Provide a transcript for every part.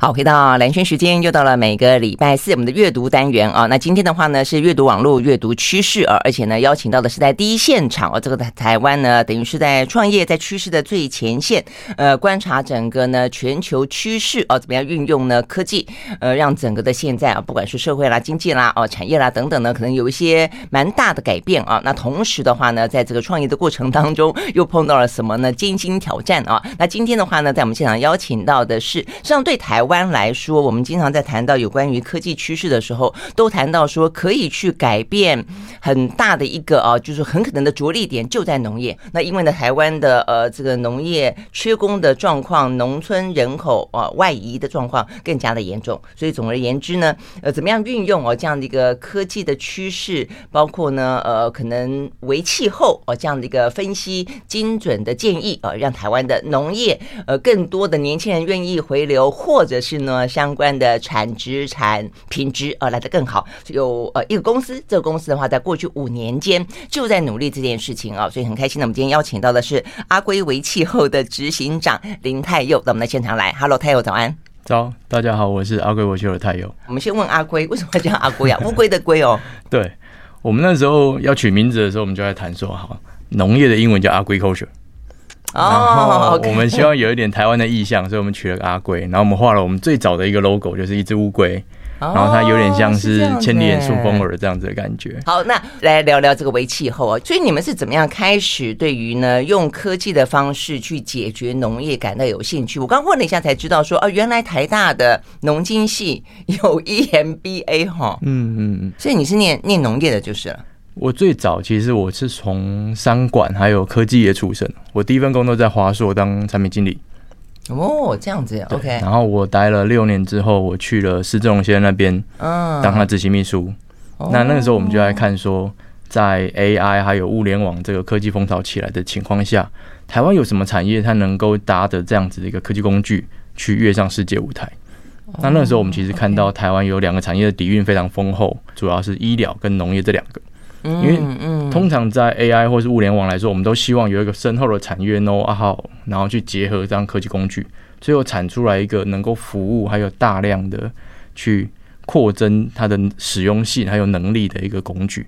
好，回到蓝轩时间，又到了每个礼拜四我们的阅读单元啊。那今天的话呢，是阅读网络阅读趋势啊，而且呢，邀请到的是在第一现场啊，这个台台湾呢，等于是在创业在趋势的最前线，呃，观察整个呢全球趋势啊，怎么样运用呢科技，呃，让整个的现在啊，不管是社会啦、经济啦、哦、产业啦等等呢，可能有一些蛮大的改变啊。那同时的话呢，在这个创业的过程当中，又碰到了什么呢？艰辛挑战啊。那今天的话呢，在我们现场邀请到的是，实际上对台湾来说，我们经常在谈到有关于科技趋势的时候，都谈到说可以去改变很大的一个啊，就是很可能的着力点就在农业。那因为呢，台湾的呃这个农业缺工的状况，农村人口啊外移的状况更加的严重。所以总而言之呢，呃，怎么样运用哦这样的一个科技的趋势，包括呢呃可能为气候哦这样的一个分析精准的建议啊，让台湾的农业呃更多的年轻人愿意回流，或者是呢，相关的产值产品质呃来得更好。有呃一个公司，这个公司的话，在过去五年间就在努力这件事情啊，所以很开心。那我们今天邀请到的是阿龟为气候的执行长林泰佑到我们的现场来。Hello，泰佑早安。早，大家好，我是阿龟微气候的泰佑。我们先问阿龟，为什么叫阿龟啊？乌龟的龟哦。对，我们那时候要取名字的时候，我们就在谈说，好，农业的英文叫 agriculture。哦，我们希望有一点台湾的意象，所以我们取了个阿龟。然后我们画了我们最早的一个 logo，就是一只乌龟，然后它有点像是千里眼顺风耳这样子的感觉。好，那来聊聊这个微气候啊。所以你们是怎么样开始对于呢用科技的方式去解决农业感到有兴趣？我刚问了一下才知道说，哦，原来台大的农经系有 EMBA 哈。嗯嗯嗯，所以你是念念农业的，就是了。我最早其实我是从商管还有科技业出身，我第一份工作在华硕当产品经理。哦，这样子，OK。然后我待了六年之后，我去了施正荣先生那边，嗯，当他执行秘书。那那个时候我们就来看说，在 AI 还有物联网这个科技风潮起来的情况下，台湾有什么产业它能够搭着这样子的一个科技工具去跃上世界舞台？那那个时候我们其实看到台湾有两个产业的底蕴非常丰厚，主要是医疗跟农业这两个。因为通常在 AI 或是物联网来说，我们都希望有一个深厚的产业 know-how，然后去结合这样科技工具，最后产出来一个能够服务还有大量的去扩增它的使用性还有能力的一个工具。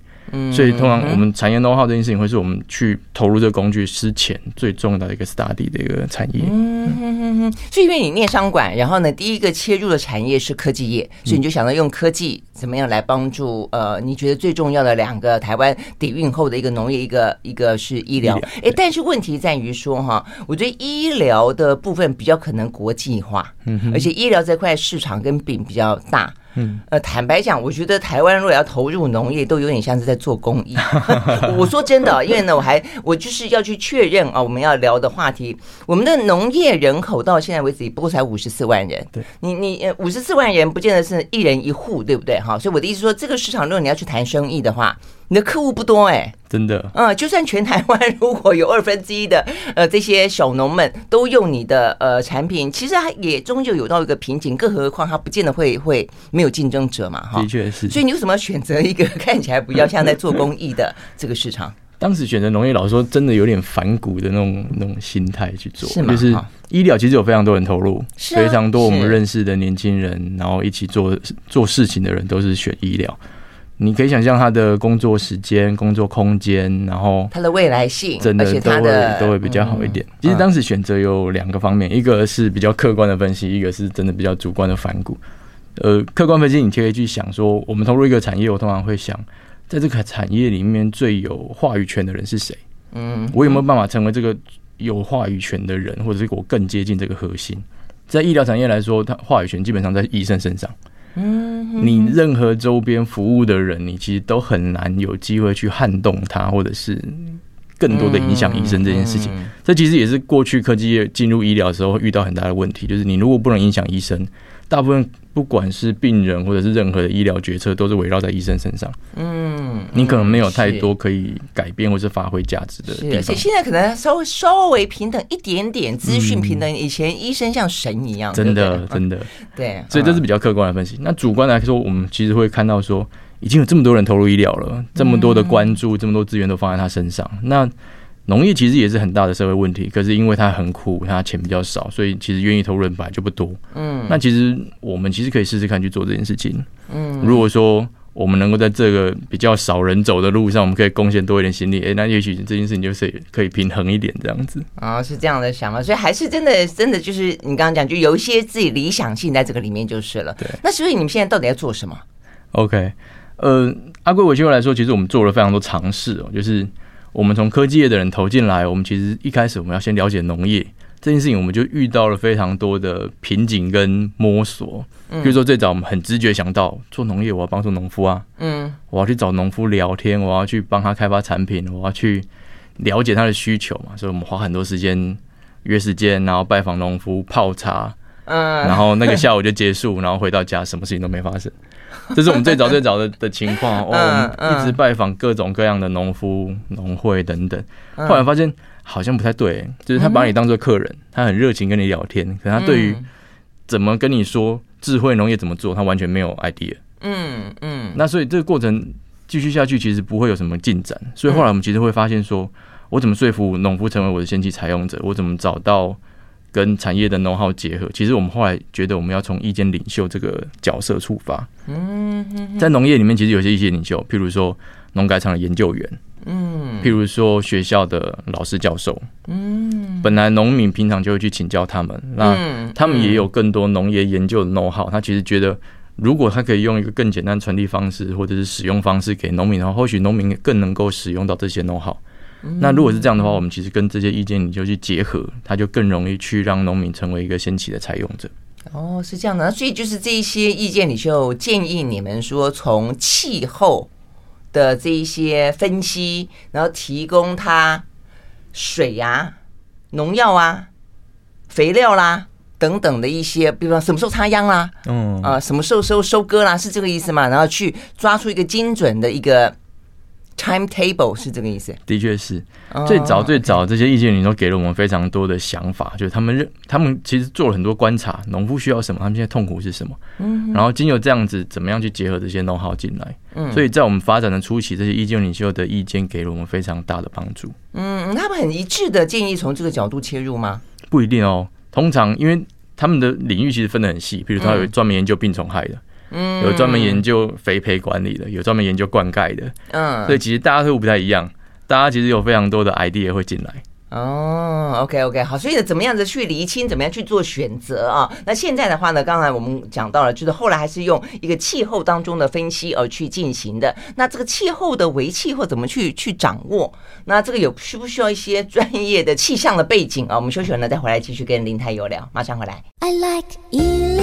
所以通常我们产业 know how 这件事情会是我们去投入这个工具之前最重要的一个 study 的一个产业。嗯哼哼哼。所以因为你念商管，然后呢，第一个切入的产业是科技业，所以你就想到用科技怎么样来帮助呃，你觉得最重要的两个台湾底蕴后的一个农业，一个一个是医疗。哎，但是问题在于说哈，我觉得医疗的部分比较可能国际化，嗯而且医疗这块市场跟饼比较大。嗯，呃，坦白讲，我觉得台湾如果要投入农业，都有点像是在做公益。我说真的，因为呢，我还我就是要去确认啊，我们要聊的话题，我们的农业人口到现在为止不过才五十四万人。对，你你呃五十四万人不见得是一人一户，对不对？哈，所以我的意思说，这个市场如果你要去谈生意的话。你的客户不多哎、欸，真的。嗯，就算全台湾如果有二分之一的呃这些小农们都用你的呃产品，其实它也终究有到一个瓶颈。更何况它不见得会会没有竞争者嘛，哈。的确是。所以你为什么要选择一个 看起来比较像在做公益的这个市场？当时选择农业，老实说真的有点反骨的那种那种心态去做，是吗？就是医疗其实有非常多人投入，非常多我们认识的年轻人，然后一起做做事情的人都是选医疗。你可以想象他的工作时间、工作空间，然后他的未来性，真的都会都会比较好一点。其实当时选择有两个方面，一个是比较客观的分析，一个是真的比较主观的反骨。呃，客观分析，你可以去想说，我们投入一个产业，我通常会想，在这个产业里面最有话语权的人是谁？嗯，我有没有办法成为这个有话语权的人，或者是我更接近这个核心？在医疗产业来说，他话语权基本上在医生身上。嗯，你任何周边服务的人，你其实都很难有机会去撼动他，或者是更多的影响医生这件事情。这其实也是过去科技业进入医疗的时候会遇到很大的问题，就是你如果不能影响医生，大部分不管是病人或者是任何的医疗决策，都是围绕在医生身上。嗯，你可能没有太多可以改变或是发挥价值的地方。而且现在可能稍微稍微平等一点点，资讯平等。以前医生像神一样，真的真的。对，所以这是比较客观的分析。那主观来说，我们其实会看到说，已经有这么多人投入医疗了，这么多的关注，这么多资源都放在他身上。那农业其实也是很大的社会问题，可是因为它很苦，它钱比较少，所以其实愿意投入人本来就不多。嗯，那其实我们其实可以试试看去做这件事情。嗯，如果说我们能够在这个比较少人走的路上，我们可以贡献多一点心力，哎、欸，那也许这件事情就是可以平衡一点这样子。啊，是这样的想法，所以还是真的真的就是你刚刚讲，就有一些自己理想性在这个里面就是了。对，那所以你们现在到底要做什么？OK，呃，阿贵维气候来说，其实我们做了非常多尝试哦，就是。我们从科技业的人投进来，我们其实一开始我们要先了解农业这件事情，我们就遇到了非常多的瓶颈跟摸索。比如说最早我们很直觉想到做农业，我要帮助农夫啊，嗯，我要去找农夫聊天，我要去帮他开发产品，我要去了解他的需求嘛，所以我们花很多时间约时间，然后拜访农夫泡茶，嗯，然后那个下午就结束，然后回到家什么事情都没发生。这是我们最早最早的的情况哦，我们一直拜访各种各样的农夫、农会等等，后来发现好像不太对，就是他把你当做客人，他很热情跟你聊天，可他对于怎么跟你说智慧农业怎么做，他完全没有 idea。嗯嗯，那所以这个过程继续下去，其实不会有什么进展。所以后来我们其实会发现说，我怎么说服农夫成为我的先期采用者？我怎么找到？跟产业的 know how 结合，其实我们后来觉得我们要从意见领袖这个角色出发。嗯，在农业里面，其实有些意见领袖，譬如说农改场的研究员，嗯，譬如说学校的老师教授，嗯，本来农民平常就会去请教他们，那他们也有更多农业研究的 know how。他其实觉得，如果他可以用一个更简单传递方式，或者是使用方式给农民的话，或许农民更能够使用到这些 know how。那如果是这样的话，我们其实跟这些意见你就去结合，它就更容易去让农民成为一个先期的采用者。哦，是这样的，所以就是这一些意见，你就建议你们说，从气候的这一些分析，然后提供它水呀、农药啊、肥料啦等等的一些，比方什么时候插秧啦，嗯啊，什么时候收收割啦，是这个意思吗？然后去抓出一个精准的一个。Timetable 是这个意思，的确是。最早最早这些意见，领都给了我们非常多的想法，就是他们认他们其实做了很多观察，农夫需要什么，他们现在痛苦是什么，嗯，然后经由这样子怎么样去结合这些 know how 进来，嗯，所以在我们发展的初期，这些意见领袖的意见给了我们非常大的帮助。嗯，他们很一致的建议从这个角度切入吗？不一定哦，通常因为他们的领域其实分得很细，比如他有专门研究病虫害的。嗯，有专门研究肥培管理的，有专门研究灌溉的，嗯，所以其实大家都不太一样，大家其实有非常多的 idea 会进来。哦，OK OK，好，所以怎么样子去厘清，怎么样去做选择啊？那现在的话呢，刚才我们讲到了，就是后来还是用一个气候当中的分析而去进行的。那这个气候的微气候怎么去去掌握？那这个有需不需要一些专业的气象的背景啊？我们休息完了再回来继续跟林太友聊，马上回来。I like ea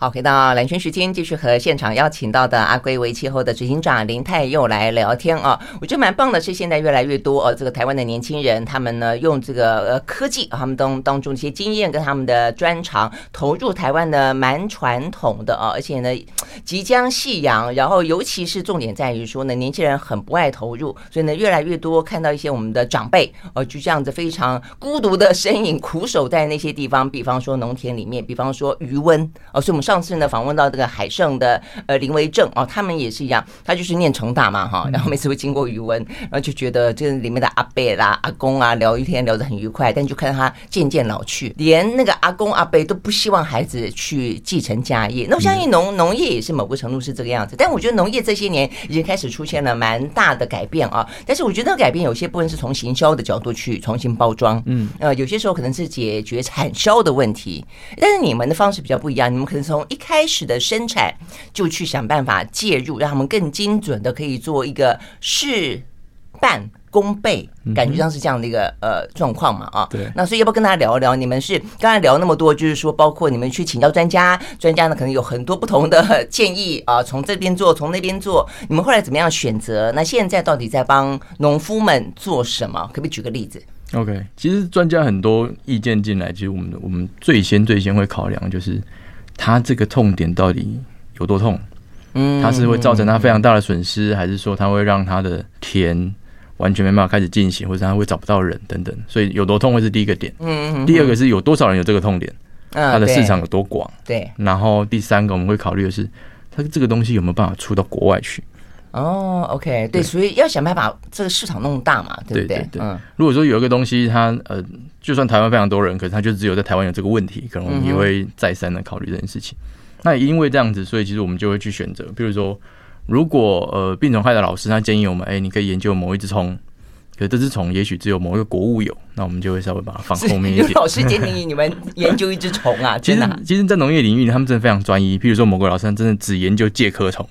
好，回到蓝轩时间，继续和现场邀请到的阿龟微气候的执行长林泰佑来聊天啊。我觉得蛮棒的，是现在越来越多呃，这个台湾的年轻人，他们呢用这个呃科技，他们当当中一些经验跟他们的专长，投入台湾的蛮传统的啊，而且呢即将夕阳，然后尤其是重点在于说呢，年轻人很不爱投入，所以呢越来越多看到一些我们的长辈呃，就这样子非常孤独的身影，苦守在那些地方，比方说农田里面，比方说余温哦，所以我们。上次呢，访问到这个海盛的呃林维正哦，他们也是一样，他就是念成大嘛哈，然后每次会经过鱼塭，然后就觉得这里面的阿伯啦、阿公啊聊一天聊得很愉快，但就看到他渐渐老去，连那个阿公阿伯都不希望孩子去继承家业。那我相信农农业也是某个程度是这个样子，但我觉得农业这些年已经开始出现了蛮大的改变啊。但是我觉得改变有些部分是从行销的角度去重新包装，嗯呃，有些时候可能是解决产销的问题，但是你们的方式比较不一样，你们可能从从一开始的生产就去想办法介入，让他们更精准的可以做一个事半功倍，感觉上是这样的一个呃状况嘛啊。对。那所以要不要跟大家聊一聊？你们是刚才聊那么多，就是说包括你们去请教专家，专家呢可能有很多不同的建议啊，从这边做，从那边做，你们后来怎么样选择？那现在到底在帮农夫们做什么？可不可以举个例子？OK，其实专家很多意见进来，其实我们我们最先最先会考量就是。他这个痛点到底有多痛？嗯，他是会造成他非常大的损失，还是说他会让他的田完全没办法开始进行，或者他会找不到人等等？所以有多痛会是第一个点。嗯，第二个是有多少人有这个痛点，它的市场有多广？对。然后第三个我们会考虑的是，它这个东西有没有办法出到国外去？哦，OK，对，所以要想办法把这个市场弄大嘛，对不对？对对对。嗯，如果说有一个东西它，它呃，就算台湾非常多人，可是它就只有在台湾有这个问题，可能我们也会再三的考虑这件事情。嗯、那也因为这样子，所以其实我们就会去选择，比如说，如果呃病虫害的老师他建议我们，哎、欸，你可以研究某一只虫。可是这只虫也许只有某一个国物有，那我们就会稍微把它放 后面一点。老师建议你们研究一只虫啊？其实，其实，在农业领域，他们真的非常专一。譬如说，某个老师他真的只研究介壳虫，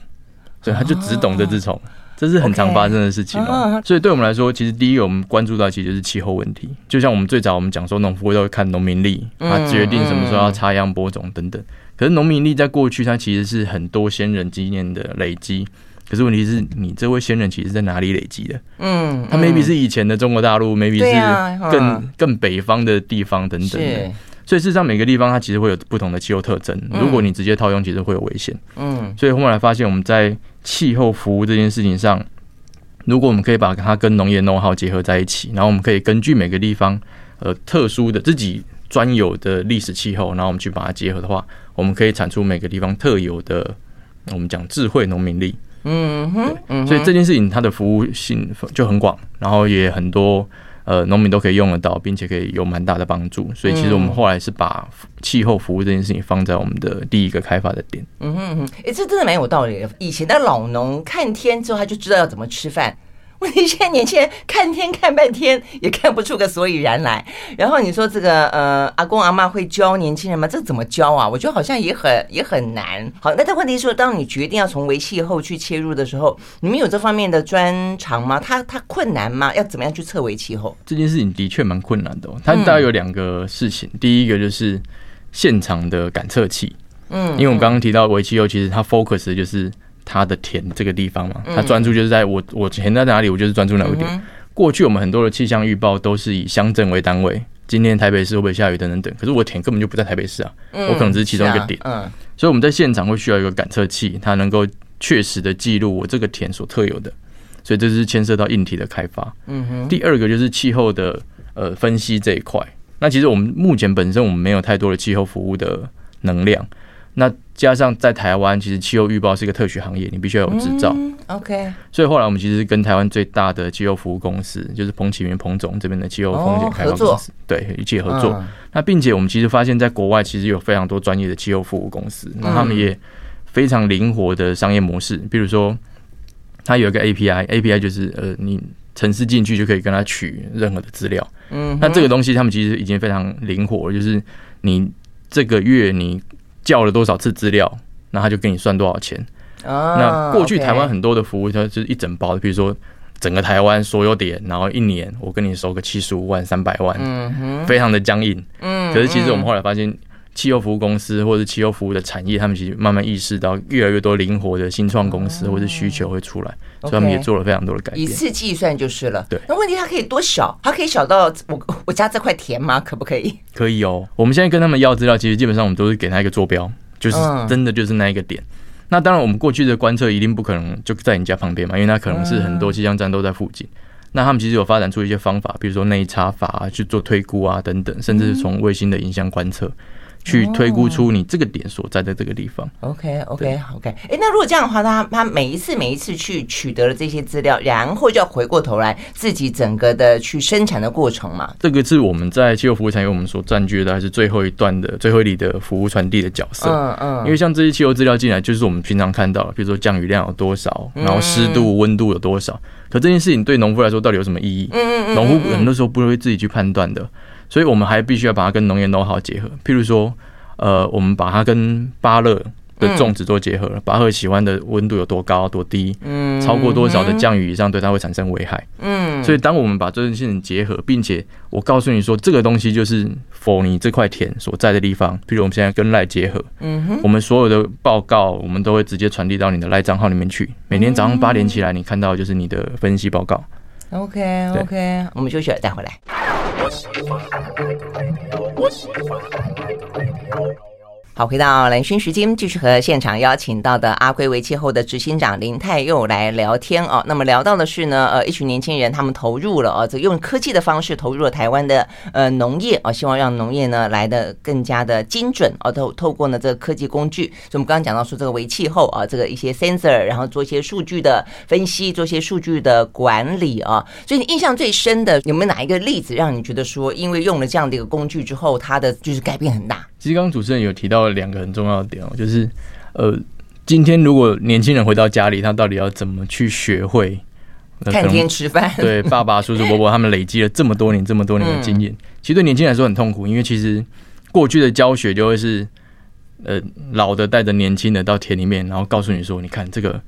所以他就只懂这只虫，这是很常发生的事情哦。所以，对我们来说，其实第一个我们关注到其实就是气候问题。就像我们最早我们讲说，农夫都会看农民历，他决定什么时候要插秧播种等等。可是，农民历在过去，它其实是很多先人经验的累积。可是问题是你这位先人其实在哪里累积的？嗯，他 maybe 是以前的中国大陆，maybe 是更更北方的地方等等的。所以事实上每个地方它其实会有不同的气候特征。如果你直接套用，其实会有危险。嗯，所以后来发现我们在气候服务这件事情上，如果我们可以把它跟农业 know-how 结合在一起，然后我们可以根据每个地方呃特殊的自己专有的历史气候，然后我们去把它结合的话，我们可以产出每个地方特有的我们讲智慧农民力。嗯哼，所以这件事情它的服务性就很广，然后也很多呃农民都可以用得到，并且可以有蛮大的帮助。所以其实我们后来是把气候服务这件事情放在我们的第一个开发的点。嗯哼哼，哎，这真的蛮有道理的。以前的老农看天之后，他就知道要怎么吃饭。问题现在年轻人看天看半天也看不出个所以然来，然后你说这个呃阿公阿妈会教年轻人吗？这怎么教啊？我觉得好像也很也很难。好，那但问题是说，当你决定要从微气候去切入的时候，你们有这方面的专长吗？它它困难吗？要怎么样去测微气候？这件事情的确蛮困难的哦。它大概有两个事情，嗯、第一个就是现场的感测器，嗯，因为我们刚刚提到微气候，其实它 focus 就是。他的田这个地方嘛，他专注就是在我我田在哪里，我就是专注哪个点。过去我们很多的气象预报都是以乡镇为单位，今天台北市会不会下雨等等等。可是我田根本就不在台北市啊，我可能只是其中一个点。嗯，所以我们在现场会需要一个感测器，它能够确实的记录我这个田所特有的。所以这是牵涉到硬体的开发。嗯哼。第二个就是气候的呃分析这一块。那其实我们目前本身我们没有太多的气候服务的能量。那加上在台湾，其实气候预报是一个特许行业，你必须要有执照。OK。所以后来我们其实跟台湾最大的气候服务公司，就是彭启明彭总这边的气候风险开发公司，对，一起合作。那并且我们其实发现，在国外其实有非常多专业的气候服务公司，那他们也非常灵活的商业模式。比如说，它有一个 API，API 就是呃，你程式进去就可以跟他取任何的资料。嗯。那这个东西他们其实已经非常灵活，就是你这个月你。叫了多少次资料，那他就给你算多少钱。那过去台湾很多的服务，它就是一整包的，比如说整个台湾所有点，然后一年我跟你收个七十五万、三百万，非常的僵硬。可是其实我们后来发现，气候服务公司或者是气候服务的产业，他们其实慢慢意识到，越来越多灵活的新创公司或者需求会出来，所以他们也做了非常多的改变。一次计算就是了。对。那问题它可以多小？它可以小到我我家这块田吗？可不可以？可以哦。我们现在跟他们要资料，其实基本上我们都是给他一个坐标，就是真的就是那一个点。那当然，我们过去的观测一定不可能就在你家旁边嘛，因为它可能是很多气象站都在附近。那他们其实有发展出一些方法，比如说内插法啊，去做推估啊等等，甚至是从卫星的影像观测。去推估出你这个点所在的这个地方。OK OK OK。哎，那如果这样的话，他他每一次每一次去取得了这些资料，然后就要回过头来自己整个的去生产的过程嘛？这个是我们在气候服务产业我们所占据的，还是最后一段的最后一里的服务传递的角色？嗯嗯。因为像这些气候资料进来，就是我们平常看到的，比如说降雨量有多少，然后湿度、温度有多少。可这件事情对农夫来说到底有什么意义？嗯嗯。农夫很多时候不会自己去判断的。所以我们还必须要把它跟农业 know-how 结合，譬如说，呃，我们把它跟芭乐的种植做结合了。芭乐喜欢的温度有多高、多低？嗯，超过多少的降雨以上对它会产生危害？嗯，所以当我们把这件事情结合，并且我告诉你说，这个东西就是 for 你这块田所在的地方。譬如我们现在跟 LINE 结合，嗯哼，我们所有的报告，我们都会直接传递到你的 LINE 账号里面去。每天早上八点起来，你看到就是你的分析报告。OK OK，我们休息了，再回来。好，回到蓝轩时间，继续和现场邀请到的阿圭微气候的执行长林泰佑来聊天哦。那么聊到的是呢，呃，一群年轻人他们投入了哦，这用科技的方式投入了台湾的呃农业哦，希望让农业呢来的更加的精准哦。透透过呢这个科技工具，所以我们刚刚讲到说这个为气候啊，这个一些 sensor，然后做一些数据的分析，做一些数据的管理啊。所以你印象最深的有没有哪一个例子让你觉得说，因为用了这样的一个工具之后，它的就是改变很大？其实刚刚主持人有提到两个很重要的点哦，就是呃，今天如果年轻人回到家里，他到底要怎么去学会看天吃饭？对，爸爸、叔叔、伯伯他们累积了这么多年、这么多年的经验，其实对年轻人来说很痛苦，因为其实过去的教学就会是呃，老的带着年轻的到田里面，然后告诉你说，你看这个。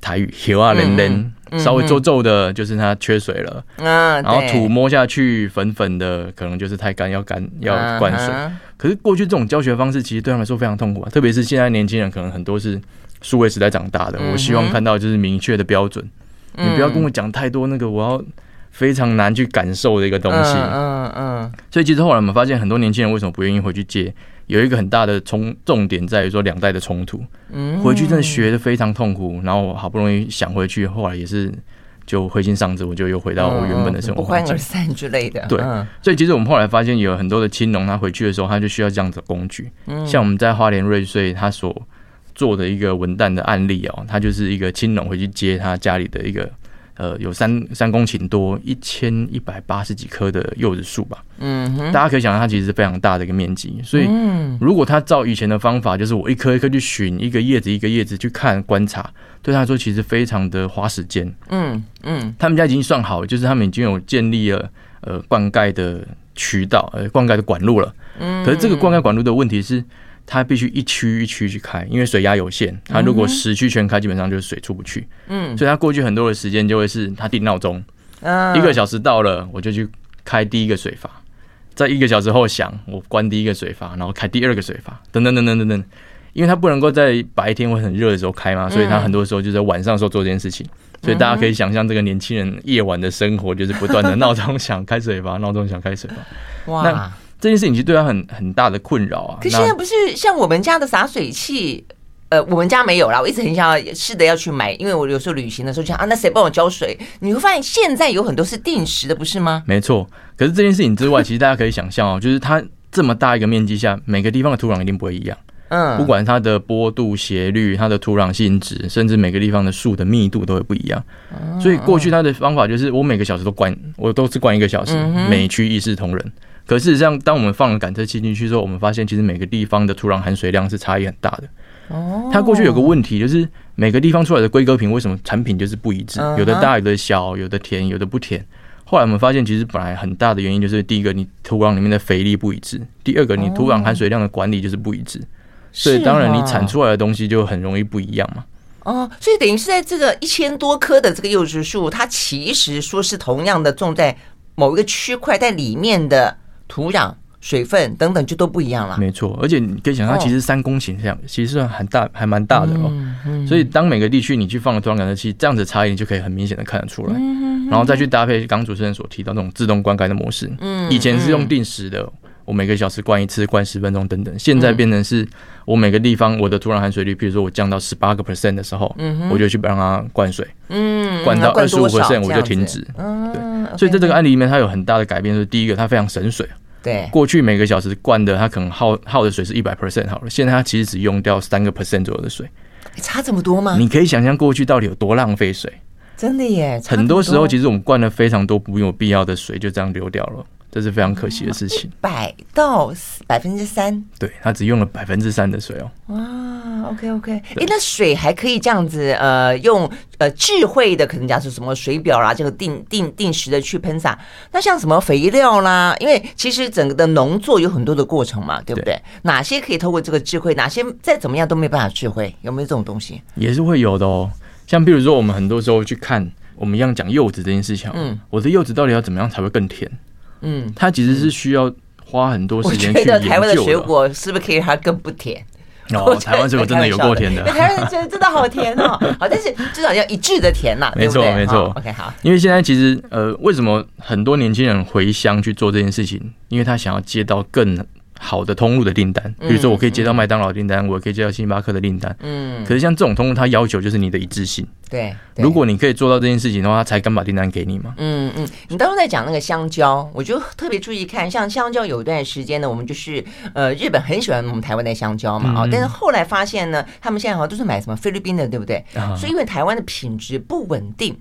台语“啊连连”，稍微皱皱的，就是它缺水了。嗯，然后土摸下去粉粉的，可能就是太干，要干要灌水。可是过去这种教学方式，其实对他们来说非常痛苦啊。特别是现在年轻人，可能很多是数位时代长大的。我希望看到就是明确的标准，你不要跟我讲太多那个我要非常难去感受的一个东西。嗯嗯。所以其实后来我们发现，很多年轻人为什么不愿意回去接？有一个很大的重重点在于说两代的冲突，回去真的学的非常痛苦，然后我好不容易想回去，后来也是就灰心丧志，我就又回到我原本的生活，不欢而散之类的。对，所以其实我们后来发现有很多的青农，他回去的时候，他就需要这样子的工具，像我们在花莲瑞穗他所做的一个文旦的案例哦，他就是一个青农回去接他家里的一个。呃，有三三公顷多，一千一百八十几棵的柚子树吧。嗯哼，大家可以想象，它其实是非常大的一个面积。所以，如果他照以前的方法，就是我一颗一颗去寻，一个叶子一个叶子去看观察，对他来说其实非常的花时间。嗯嗯，他们家已经算好了，就是他们已经有建立了呃灌溉的渠道，呃灌溉的管路了。嗯，可是这个灌溉管路的问题是。它必须一区一区去开，因为水压有限。它如果十区全开，基本上就是水出不去。嗯，所以它过去很多的时间就会是它定闹钟，一个小时到了我就去开第一个水阀，在一个小时后响我关第一个水阀，然后开第二个水阀，等等等等等等。因为它不能够在白天会很热的时候开嘛，所以它很多时候就在晚上的时候做这件事情。所以大家可以想象这个年轻人夜晚的生活就是不断的闹钟响开水阀，闹钟响开水阀。哇！这件事情其实对他很很大的困扰啊。可现在不是像我们家的洒水器，呃，我们家没有啦。我一直很想要试着要去买，因为我有时候旅行的时候就想啊，那谁帮我浇水？你会发现现在有很多是定时的，不是吗？没错。可是这件事情之外，其实大家可以想象哦，就是它这么大一个面积下，每个地方的土壤一定不会一样。嗯，不管它的坡度、斜率、它的土壤性质，甚至每个地方的树的密度都会不一样。所以过去它的方法就是，我每个小时都灌，我都是灌一个小时，每区一视同仁。可事实上，当我们放了感测器进去之后，我们发现其实每个地方的土壤含水量是差异很大的。哦，它过去有个问题，就是每个地方出来的规格品为什么产品就是不一致？有的大，有的小，有的甜，有的不甜。后来我们发现，其实本来很大的原因就是第一个，你土壤里面的肥力不一致；第二个，你土壤含水量的管理就是不一致。所以当然，你产出来的东西就很容易不一样嘛。哦，所以等于是在这个一千多棵的这个柚子树，它其实说是同样的种在某一个区块，在里面的。土壤、水分等等就都不一样了。没错，而且你可以想，它其实三公顷这样，其实算很大，还蛮大的哦。所以当每个地区你去放了土壤感测器，这样子差异你就可以很明显的看得出来。然后再去搭配刚主持人所提到那种自动灌溉的模式。嗯，以前是用定时的，我每个小时灌一次，灌十分钟等等。现在变成是我每个地方我的土壤含水率，比如说我降到十八个 percent 的时候，我就去帮它灌水。嗯，灌到二十五 percent 我就停止。对，所以在这个案例里面，它有很大的改变。就是第一个，它非常省水。对，过去每个小时灌的，它可能耗耗的水是一百 percent 好了，现在它其实只用掉三个 percent 左右的水，差这么多吗？你可以想象过去到底有多浪费水？真的耶，很多时候其实我们灌了非常多不有必要的水，就这样流掉了。这是非常可惜的事情，百到百分之三，对，它只用了百分之三的水哦。哇，OK OK，哎那水还可以这样子，呃，用呃智慧的，可能讲是什么水表啦，这个定定定时的去喷洒。那像什么肥料啦，因为其实整个的农作有很多的过程嘛，对不对？对哪些可以透过这个智慧，哪些再怎么样都没办法智慧，有没有这种东西？也是会有的哦。像比如说，我们很多时候去看，我们一样讲柚子这件事情，嗯，我的柚子到底要怎么样才会更甜？嗯，它其实是需要花很多时间去研究的。台湾的水果是不是可以让它更不甜？哦，台湾水果真的有够甜的。台湾真的真的好甜哦，好，但是至少要一致的甜呐。没错，没错。OK，好。因为现在其实呃，为什么很多年轻人回乡去做这件事情？因为他想要接到更好的通路的订单，比如说我可以接到麦当劳订单，我可以接到星巴克的订单。嗯，可是像这种通路，它要求就是你的一致性。对，如果你可以做到这件事情的话，他才敢把订单给你嘛。嗯嗯，你当时在讲那个香蕉，我就特别注意看，像香蕉有一段时间呢，我们就是呃日本很喜欢我们台湾的香蕉嘛啊，但是后来发现呢，他们现在好像都是买什么菲律宾的，对不对？所以因为台湾的品质不稳定。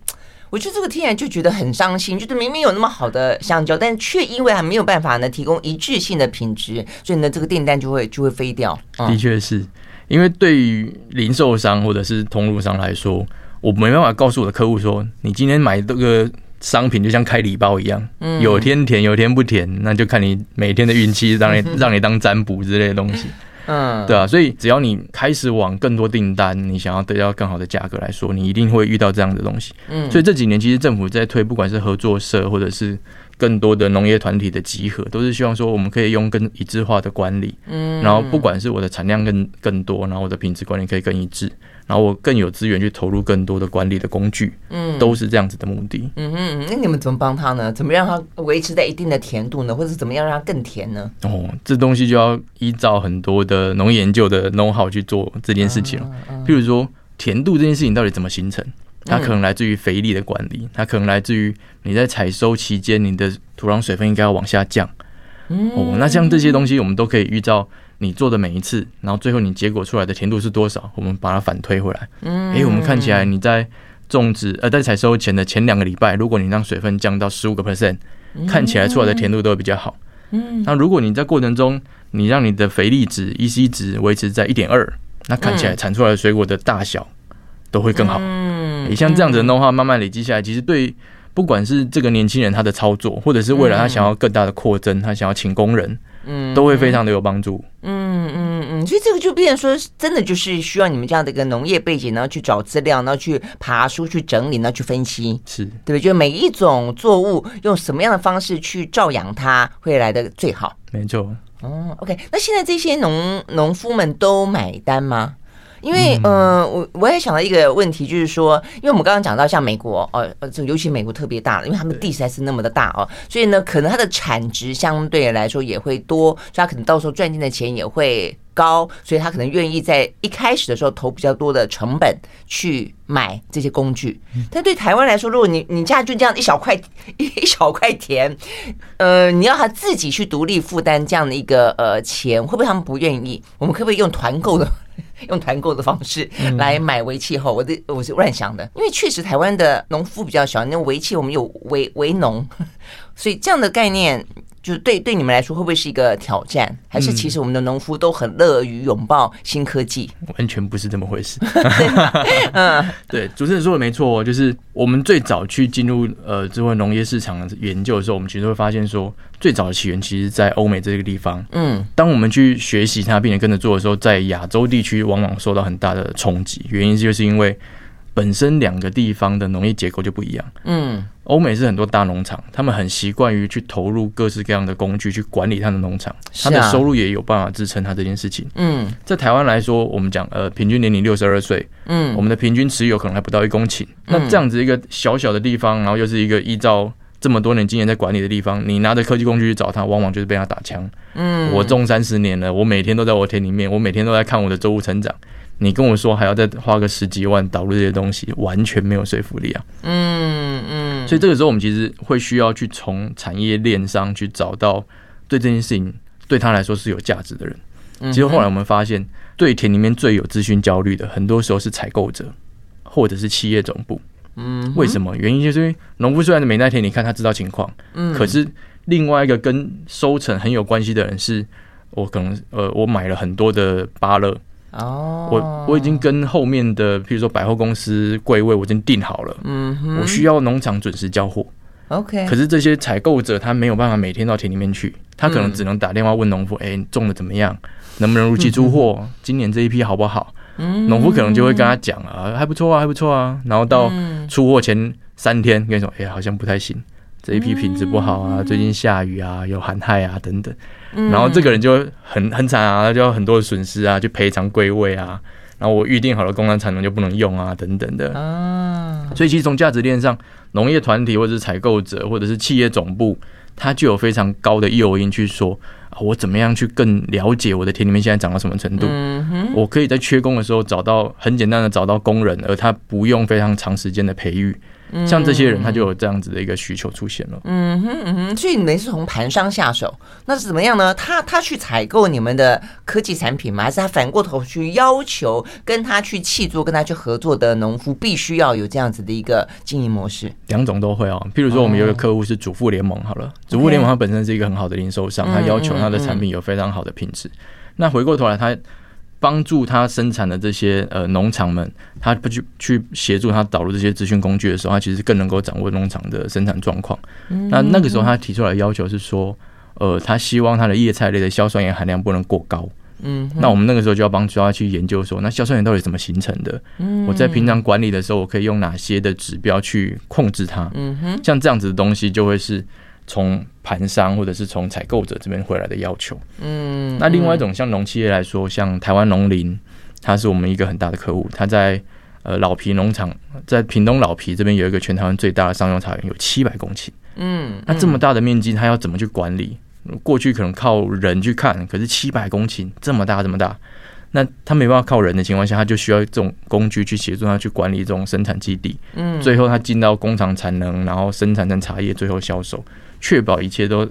我觉得这个听起来就觉得很伤心，就是明明有那么好的香蕉，但却因为还没有办法呢提供一致性的品质，所以呢这个订单就会就会飞掉。的确是因为对于零售商或者是通路商来说，我没办法告诉我的客户说，你今天买这个商品就像开礼包一样，有天甜有天不甜，那就看你每天的运气，让你 让你当占卜之类的东西。嗯，对啊，所以只要你开始往更多订单，你想要得到更好的价格来说，你一定会遇到这样的东西。嗯，所以这几年其实政府在推，不管是合作社或者是更多的农业团体的集合，都是希望说我们可以用更一致化的管理。嗯，然后不管是我的产量更更多，然后我的品质管理可以更一致。然后我更有资源去投入更多的管理的工具，嗯，都是这样子的目的。嗯嗯，那你们怎么帮他呢？怎么让他维持在一定的甜度呢？或者是怎么样让它更甜呢？哦，这东西就要依照很多的农业研究的 know-how 去做这件事情了。譬如说，甜度这件事情到底怎么形成？它可能来自于肥力的管理，它可能来自于你在采收期间你的土壤水分应该要往下降。哦，那像这些东西，我们都可以预兆。你做的每一次，然后最后你结果出来的甜度是多少？我们把它反推回来。嗯，诶，我们看起来你在种植呃，在采收前的前两个礼拜，如果你让水分降到十五个 percent，看起来出来的甜度都会比较好。嗯，那如果你在过程中你让你的肥力值 EC 值维持在一点二，那看起来产出来的水果的大小都会更好。嗯，你像这样子的话，慢慢累积下来，其实对不管是这个年轻人他的操作，或者是未来他想要更大的扩增，他想要请工人。嗯，都会非常的有帮助。嗯嗯嗯，所以这个就变成说，真的就是需要你们这样的一个农业背景，然后去找资料，然后去爬书、去整理，然后去分析，是对不对？就每一种作物用什么样的方式去照养它，会来的最好。没错。哦，OK，那现在这些农农夫们都买单吗？因为，呃，我我也想到一个问题，就是说，因为我们刚刚讲到像美国，哦，呃，这尤其美国特别大，因为他们地实在是那么的大哦，所以呢，可能它的产值相对来说也会多，所以它可能到时候赚进的钱也会高，所以他可能愿意在一开始的时候投比较多的成本去买这些工具。但对台湾来说，如果你你家就这样一小块 一小块田，呃，你要他自己去独立负担这样的一个呃钱，会不会他们不愿意？我们可不可以用团购的？用团购的方式来买围气候，我的我是乱想的，因为确实台湾的农夫比较小，那围气我们有围围农，所以这样的概念。就是对对你们来说会不会是一个挑战？还是其实我们的农夫都很乐于拥抱新科技？完全不是这么回事。嗯，对，主持人说的没错，就是我们最早去进入呃智慧农业市场研究的时候，我们其实会发现说，最早的起源其实在欧美这个地方。嗯，当我们去学习它并且跟着做的时候，在亚洲地区往往受到很大的冲击，原因就是因为。本身两个地方的农业结构就不一样。嗯，欧美是很多大农场，他们很习惯于去投入各式各样的工具去管理他的农场，他的收入也有办法支撑他这件事情。嗯，在台湾来说，我们讲呃平均年龄六十二岁，嗯，我们的平均持有可能还不到一公顷。那这样子一个小小的地方，然后又是一个依照这么多年经验在管理的地方，你拿着科技工具去找他，往往就是被他打枪。嗯，我种三十年了，我每天都在我田里面，我每天都在看我的作物成长。你跟我说还要再花个十几万导入这些东西，完全没有说服力啊！嗯嗯，所以这个时候我们其实会需要去从产业链上去找到对这件事情对他来说是有价值的人。其实后来我们发现，对田里面最有资讯焦虑的，很多时候是采购者或者是企业总部。嗯，为什么？原因就是因为农夫虽然没在田里看，他知道情况，嗯，可是另外一个跟收成很有关系的人是，我可能呃，我买了很多的芭乐。哦，我我已经跟后面的，譬如说百货公司柜位，我已经定好了。嗯哼，我需要农场准时交货。OK，可是这些采购者他没有办法每天到田里面去，他可能只能打电话问农夫：“哎，种的怎么样？能不能如期出货？今年这一批好不好？”农夫可能就会跟他讲啊，还不错啊，还不错啊。然后到出货前三天，跟你说：“哎，好像不太行，这一批品质不好啊，最近下雨啊，有寒害啊，等等。”然后这个人就很很惨啊，他就要很多的损失啊，去赔偿归位啊。然后我预定好了工厂产能就不能用啊，等等的。啊，所以其实从价值链上，农业团体或者是采购者或者是企业总部，它就有非常高的诱因去说啊，我怎么样去更了解我的田里面现在长到什么程度？我可以在缺工的时候找到很简单的找到工人，而他不用非常长时间的培育。像这些人，他就有这样子的一个需求出现了。嗯哼嗯哼，所以你们是从盘商下手，那是怎么样呢？他他去采购你们的科技产品吗？还是他反过头去要求跟他去契作、跟他去合作的农夫必须要有这样子的一个经营模式？两种都会哦。譬如说，我们有一个客户是主妇联盟，好了，主妇联盟它本身是一个很好的零售商，他要求他的产品有非常好的品质。那回过头来，他。帮助他生产的这些呃农场们，他不去去协助他导入这些资讯工具的时候，他其实更能够掌握农场的生产状况。那那个时候他提出来的要求是说，呃，他希望他的叶菜类的硝酸盐含量不能过高。嗯，那我们那个时候就要帮助他去研究说，那硝酸盐到底怎么形成的？嗯我在平常管理的时候，我可以用哪些的指标去控制它？嗯哼，像这样子的东西就会是。从盘商或者是从采购者这边回来的要求，嗯，那另外一种像农企业来说，像台湾农林，它是我们一个很大的客户，它在呃老皮农场，在屏东老皮这边有一个全台湾最大的商用茶园，有七百公顷，嗯，那这么大的面积，它要怎么去管理？过去可能靠人去看，可是七百公顷这么大这么大，那他没办法靠人的情况下，他就需要这种工具去协助他去管理这种生产基地，嗯，最后他进到工厂产能，然后生产成茶叶，最后销售。确保一切都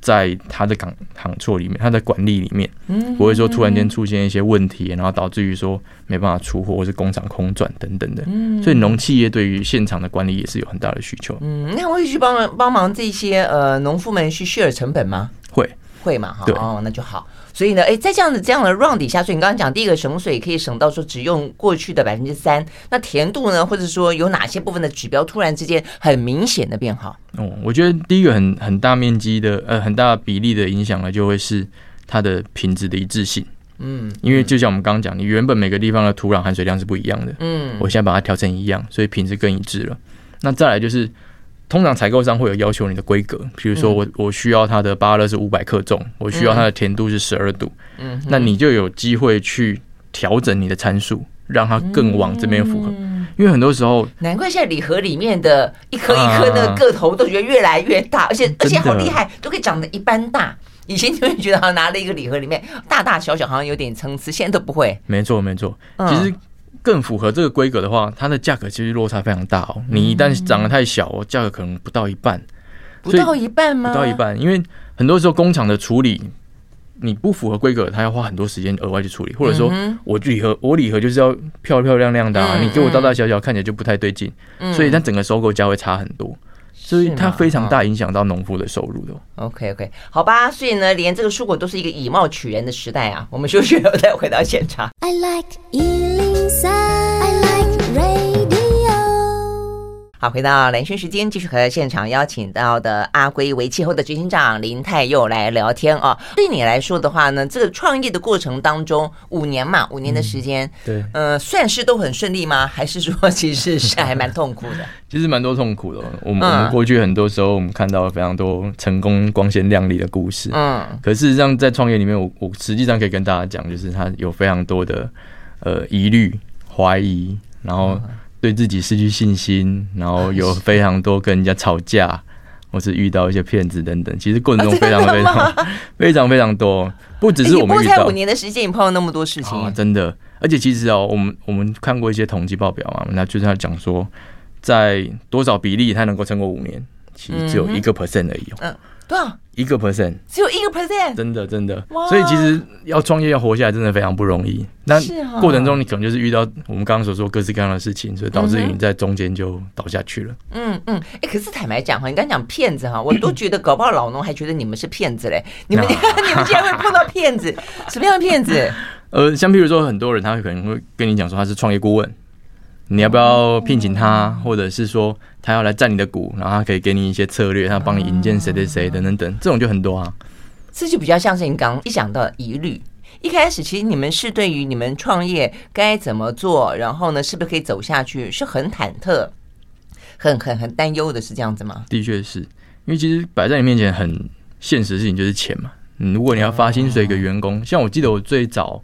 在他的港行措里面，他的管理里面，不会说突然间出现一些问题，然后导致于说没办法出货或是工厂空转等等的。所以农企业对于现场的管理也是有很大的需求。嗯，那会去帮忙帮忙这些呃农夫们去 share 成本吗？会会嘛？哈哦，那就好。所以呢，哎，在这样的这样的 run 底下，所以你刚刚讲第一个省水可以省到说只用过去的百分之三，那甜度呢，或者说有哪些部分的指标突然之间很明显的变好？哦，我觉得第一个很很大面积的呃很大比例的影响呢，就会是它的品质的一致性。嗯，因为就像我们刚刚讲，你原本每个地方的土壤含水量是不一样的，嗯，我现在把它调成一样，所以品质更一致了。那再来就是。通常采购商会有要求你的规格，比如说我我需要它的芭乐是五百克重，我需要它的甜度是十二度，嗯，那你就有机会去调整你的参数，让它更往这边符合。因为很多时候，难怪现在礼盒里面的一颗一颗的个头都觉得越来越大，而且而且好厉害，都可以长得一般大。以前你会觉得好像拿了一个礼盒里面大大小小好像有点参差，现在都不会。没错没错，其实。更符合这个规格的话，它的价格其实落差非常大哦。你一旦长得太小，哦价格可能不到一半。不到一半吗？不到一半，因为很多时候工厂的处理，你不符合规格，他要花很多时间额外去处理。或者说我礼盒，我礼盒就是要漂漂亮亮的啊，你给我大大小小，看起来就不太对劲。所以它整个收购价会差很多。所以它非常大影响到农夫的收入的。OK OK，好吧，所以呢，连这个蔬果都是一个以貌取人的时代啊。我们休息后再回到现场。I like 好，回到蓝轩时间，继续和现场邀请到的阿龟为气候的执行长林太佑来聊天啊。对你来说的话呢，这个创业的过程当中，五年嘛，五年的时间，嗯、对，呃，算是都很顺利吗？还是说其实是还蛮痛苦的？其实蛮多痛苦的。我们、嗯、我们过去很多时候，我们看到了非常多成功光鲜亮丽的故事，嗯，可事实上在创业里面，我我实际上可以跟大家讲，就是他有非常多的呃疑虑、怀疑，然后。对自己失去信心，然后有非常多跟人家吵架，或是遇到一些骗子等等。其实过程中非常非常 非常非常多，不只是我们遇到。才五年的时间，你碰到那么多事情，真的。而且其实哦，我们我们看过一些统计报表嘛，那就是他讲说，在多少比例他能够撑过五年，其实只有一个 percent 而已。嗯。多少？一个 percent，只有一个 percent，真的真的。所以其实要创业要活下来，真的非常不容易。那过程中你可能就是遇到我们刚刚所说各式各样的事情，所以导致你在中间就倒下去了。嗯嗯，哎、欸，可是坦白讲哈，你刚讲骗子哈，我都觉得搞不好老农还觉得你们是骗子嘞。你们 你们竟然会碰到骗子？什么样的骗子？呃，像譬如说很多人他会可能会跟你讲说他是创业顾问。你要不要聘请他，或者是说他要来占你的股，然后他可以给你一些策略，他帮你引荐谁谁谁等等等，这种就很多啊。这就比较像是你刚刚一讲到疑虑，一开始其实你们是对于你们创业该怎么做，然后呢，是不是可以走下去，是很忐忑、很很很担忧的，是这样子吗？的确是，因为其实摆在你面前很现实的事情就是钱嘛。嗯，如果你要发薪水给员工，像我记得我最早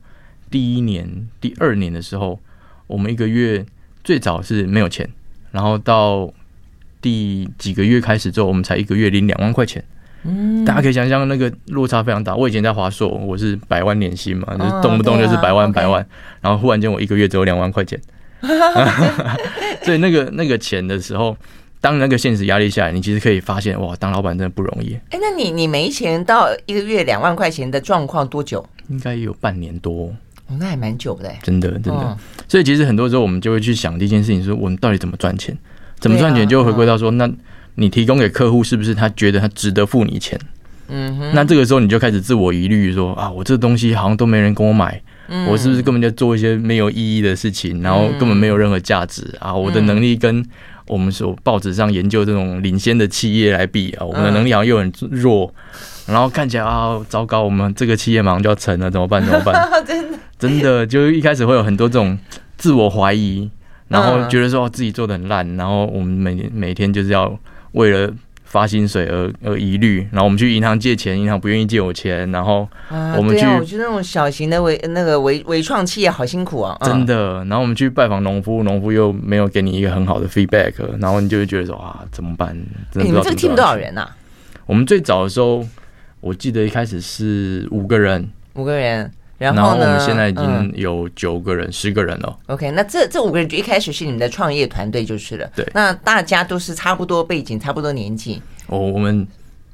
第一年、第二年的时候，我们一个月。最早是没有钱，然后到第几个月开始之后，我们才一个月领两万块钱。嗯，大家可以想象那个落差非常大。我以前在华硕，我是百万年薪嘛，就是动不动就是百万百万，然后忽然间我一个月只有两万块钱，所以那个那个钱的时候，当那个现实压力下来，你其实可以发现哇，当老板真的不容易。哎，那你你没钱到一个月两万块钱的状况多久？应该有半年多，哦，那还蛮久的，真的真的。所以其实很多时候我们就会去想第一件事情，说我们到底怎么赚钱？怎么赚钱就会回归到说那。你提供给客户是不是他觉得他值得付你钱？嗯哼，那这个时候你就开始自我疑虑，说啊，我这东西好像都没人跟我买，我是不是根本就做一些没有意义的事情，然后根本没有任何价值啊？我的能力跟我们所报纸上研究这种领先的企业来比啊，我们的能力好像又很弱，然后看起来啊，糟糕，我们这个企业马上就要沉了，怎么办？怎么办？真的，真的，就一开始会有很多这种自我怀疑，然后觉得说自己做的很烂，然后我们每每天就是要。为了发薪水而而疑虑，然后我们去银行借钱，银行不愿意借我钱，然后我们去，啊啊、我觉得那种小型的微那个微微创企业好辛苦啊，真的。然后我们去拜访农夫，农夫又没有给你一个很好的 feedback，然后你就会觉得说啊，怎么办？你们这个 team 多少人啊？我们最早的时候，我记得一开始是五个人，五个人。然后，我们现在已经有九个人、十个人了。OK，那这这五个人就一开始是你们的创业团队就是了。对，那大家都是差不多背景、差不多年纪。哦，我们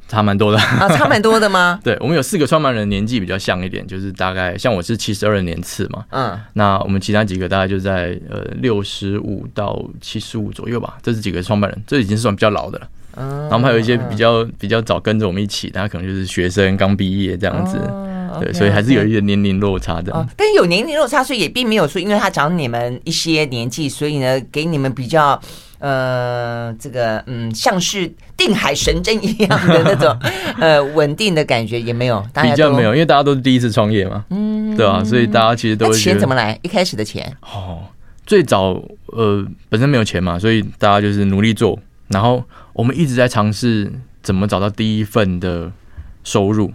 差蛮多的啊，差蛮多的吗？对，我们有四个创办人年纪比较像一点，就是大概像我是七十二年次嘛。嗯，那我们其他几个大概就在呃六十五到七十五左右吧。这是几个创办人，这已经算比较老的了。嗯，然后还有一些比较比较早跟着我们一起，大家可能就是学生刚毕业这样子。对，所以还是有一点年龄落差的。哦，但有年龄落差，所以也并没有说，因为他长你们一些年纪，所以呢，给你们比较呃，这个嗯，像是定海神针一样的那种 呃稳定的感觉也没有。大家比较没有，因为大家都是第一次创业嘛，嗯，对啊，所以大家其实都钱怎么来？一开始的钱哦，最早呃本身没有钱嘛，所以大家就是努力做，然后我们一直在尝试怎么找到第一份的收入。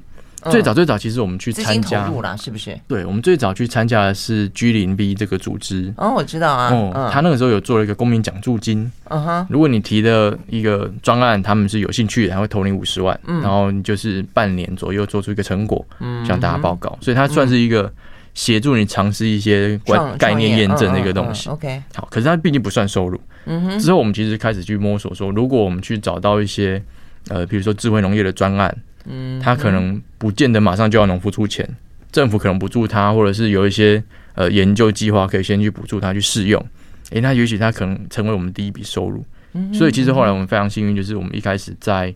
最早最早，其实我们去参加，是不是？对，我们最早去参加的是 G 零 B 这个组织。哦，我知道啊。哦，他那个时候有做了一个公民奖助金。嗯哼。如果你提的一个专案，他们是有兴趣的，还会投你五十万。嗯。然后你就是半年左右做出一个成果，嗯，向大家报告。所以它算是一个协助你尝试一些关概念验证的一个东西。OK。好，可是它毕竟不算收入。嗯哼。之后我们其实开始去摸索说，如果我们去找到一些呃，比如说智慧农业的专案。嗯，他可能不见得马上就要农夫出钱，政府可能补助他，或者是有一些呃研究计划可以先去补助他去试用，诶，那也许他可能成为我们第一笔收入。所以其实后来我们非常幸运，就是我们一开始在。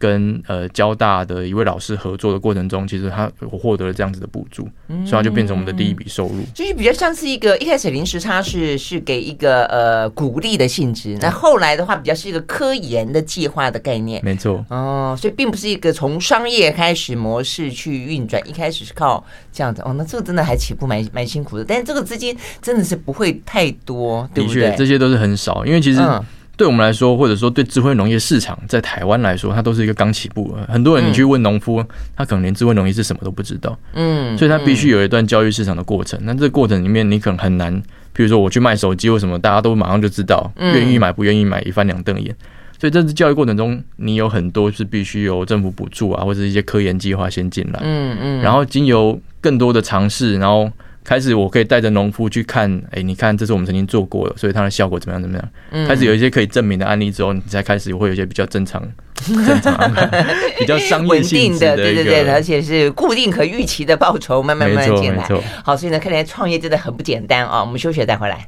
跟呃交大的一位老师合作的过程中，其实他我获得了这样子的补助，所以他就变成我们的第一笔收入。就是比较像是一个一开始临时差是是给一个呃鼓励的性质，那后来的话比较是一个科研的计划的概念。没错哦，所以并不是一个从商业开始模式去运转，一开始是靠这样子哦。那这个真的还起步蛮蛮辛苦的，但是这个资金真的是不会太多，对不对？这些都是很少，因为其实。嗯对我们来说，或者说对智慧农业市场在台湾来说，它都是一个刚起步。很多人你去问农夫，他可能连智慧农业是什么都不知道。嗯，所以他必须有一段教育市场的过程。那这个过程里面，你可能很难，比如说我去卖手机或什么，大家都马上就知道，愿意买不愿意买，一翻两瞪眼。所以这次教育过程中，你有很多是必须由政府补助啊，或者一些科研计划先进来。嗯嗯，然后经由更多的尝试，然后。开始，我可以带着农夫去看，哎、欸，你看，这是我们曾经做过的，所以它的效果怎么样？怎么样？嗯、开始有一些可以证明的案例之后，你才开始会有一些比较正常、正常、比较商业性的，对对对，而且是固定可预期的报酬，慢慢慢慢进来。好，所以呢，看来创业真的很不简单啊！我们休息再回来。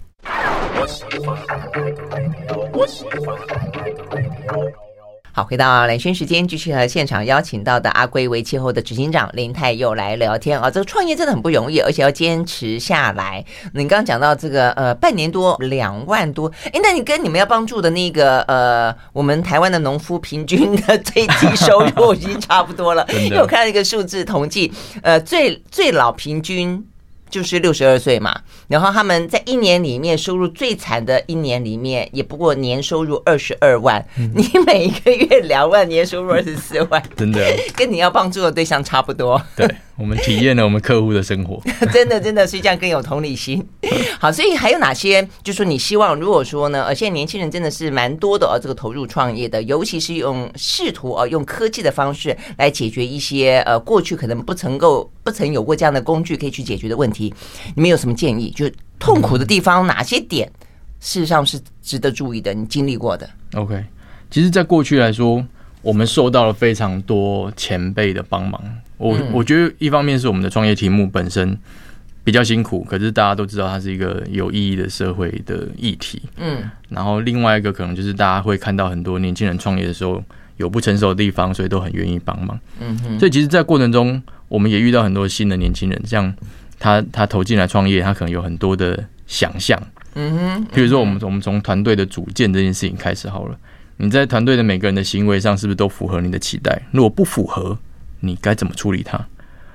好，回到蓝轩时间，继续和现场邀请到的阿圭为气候的执行长林泰又来聊天啊。这个创业真的很不容易，而且要坚持下来。你刚刚讲到这个呃，半年多两万多，哎，那你跟你们要帮助的那个呃，我们台湾的农夫平均的最低收入已经差不多了，因为我看到一个数字统计，呃，最最老平均。就是六十二岁嘛，然后他们在一年里面收入最惨的一年里面，也不过年收入二十二万。嗯、你每一个月两万，年收入二十四万，真的，跟你要帮助的对象差不多。对，我们体验了我们客户的生活，真的真的是这样更有同理心。好，所以还有哪些？就是说你希望，如果说呢，呃，现在年轻人真的是蛮多的哦，这个投入创业的，尤其是用试图哦，用科技的方式来解决一些呃过去可能不曾够、不曾有过这样的工具可以去解决的问题。你们有什么建议？就痛苦的地方哪些点，事实上是值得注意的？你经历过的？OK，其实，在过去来说，我们受到了非常多前辈的帮忙。我我觉得一方面是我们的创业题目本身比较辛苦，可是大家都知道它是一个有意义的社会的议题。嗯，然后另外一个可能就是大家会看到很多年轻人创业的时候有不成熟的地方，所以都很愿意帮忙。嗯哼，所以其实，在过程中我们也遇到很多新的年轻人，像他他投进来创业，他可能有很多的想象。嗯哼，比如说我们我们从团队的组建这件事情开始好了，你在团队的每个人的行为上是不是都符合你的期待？如果不符合，你该怎么处理它？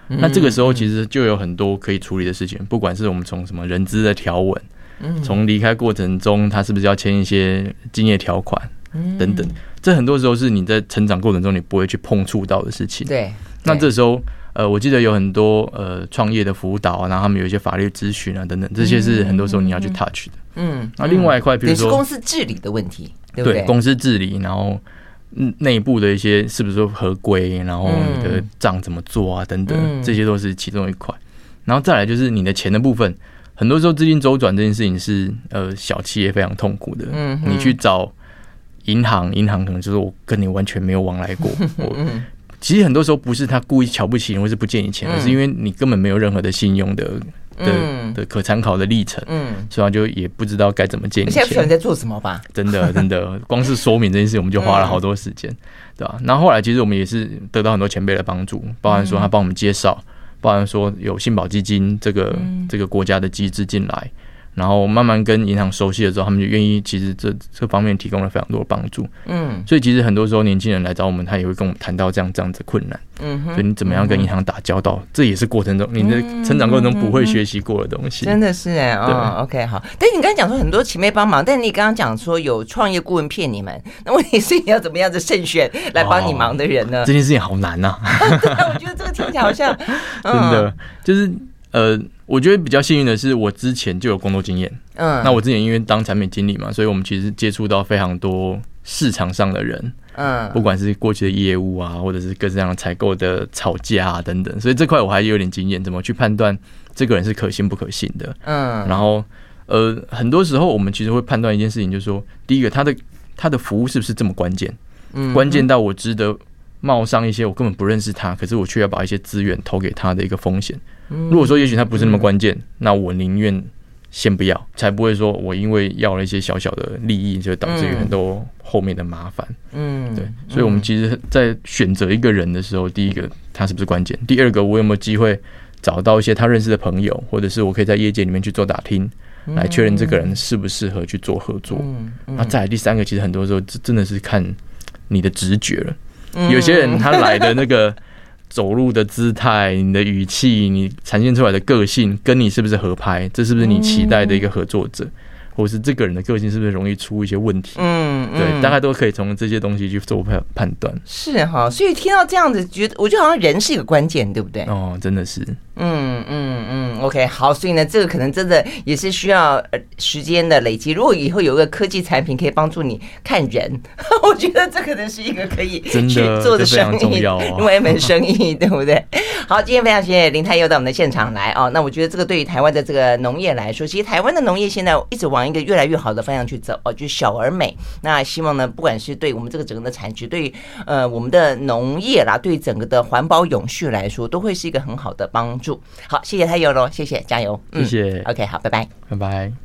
那这个时候其实就有很多可以处理的事情，不管是我们从什么人资的条文，从离开过程中他是不是要签一些竞业条款等等，这很多时候是你在成长过程中你不会去碰触到的事情。对，那这时候呃，我记得有很多呃创业的辅导啊，然后他们有一些法律咨询啊等等，这些是很多时候你要去 touch 的。嗯，那另外一块，比如说公司治理的问题，对不对？公司治理，然后。内部的一些是不是说合规，然后你的账怎么做啊，等等，这些都是其中一块。然后再来就是你的钱的部分，很多时候资金周转这件事情是呃小企业非常痛苦的。嗯，你去找银行，银行可能就是我跟你完全没有往来过。我其实很多时候不是他故意瞧不起你，或是不借你钱，而是因为你根本没有任何的信用的。的的可参考的历程，嗯，所以他就也不知道该怎么建议。现在不晓得在做什么吧？真的，真的，光是说明这件事，我们就花了好多时间，对吧？然后后来，其实我们也是得到很多前辈的帮助，包含说他帮我们介绍，包含说有信保基金这个这个国家的机制进来。然后慢慢跟银行熟悉了之后，他们就愿意，其实这这方面提供了非常多的帮助。嗯，所以其实很多时候年轻人来找我们，他也会跟我们谈到这样这样子困难。嗯哼，所以你怎么样跟银行打交道，这也是过程中你的成长过程中不会学习过的东西。真的是哎，哦，OK，好。但是你刚才讲说很多前辈帮忙，但你刚刚讲说有创业顾问骗你们，那问题是你要怎么样子慎选来帮你忙的人呢？这件事情好难 呐。我觉得这个听起来好像 真的就是呃。我觉得比较幸运的是，我之前就有工作经验。嗯，那我之前因为当产品经理嘛，所以我们其实接触到非常多市场上的人。嗯，不管是过去的业务啊，或者是各式各样的采购的吵架啊等等，所以这块我还有点经验，怎么去判断这个人是可信不可信的。嗯，然后呃，很多时候我们其实会判断一件事情，就是说，第一个，他的他的服务是不是这么关键？嗯，关键到我值得冒上一些我根本不认识他，可是我却要把一些资源投给他的一个风险。如果说也许他不是那么关键，那我宁愿先不要，才不会说我因为要了一些小小的利益，就导致于很多后面的麻烦。嗯，对，所以我们其实，在选择一个人的时候，第一个他是不是关键？第二个我有没有机会找到一些他认识的朋友，或者是我可以在业界里面去做打听，来确认这个人适不适合去做合作。那再来第三个，其实很多时候真的是看你的直觉了。有些人他来的那个。走路的姿态、你的语气、你呈现出来的个性，跟你是不是合拍？这是不是你期待的一个合作者？或是这个人的个性是不是容易出一些问题？嗯，对，大概都可以从这些东西去做判判断。是哈，所以听到这样子，觉得我觉得好像人是一个关键，对不对？哦，真的是。嗯嗯嗯，OK，好，所以呢，这个可能真的也是需要呃时间的累积。如果以后有一个科技产品可以帮助你看人，我觉得这可能是一个可以去做的生意，另外一门生意，对不对？好，今天非常谢谢林太又到我们的现场来哦。那我觉得这个对于台湾的这个农业来说，其实台湾的农业现在一直往一个越来越好的方向去走哦，就是小而美。那希望呢，不管是对我们这个整个的产值，对于呃我们的农业啦，对整个的环保永续来说，都会是一个很好的帮助。好，谢谢太佑喽，谢谢，加油，谢谢，嗯，OK，好，拜拜，拜拜。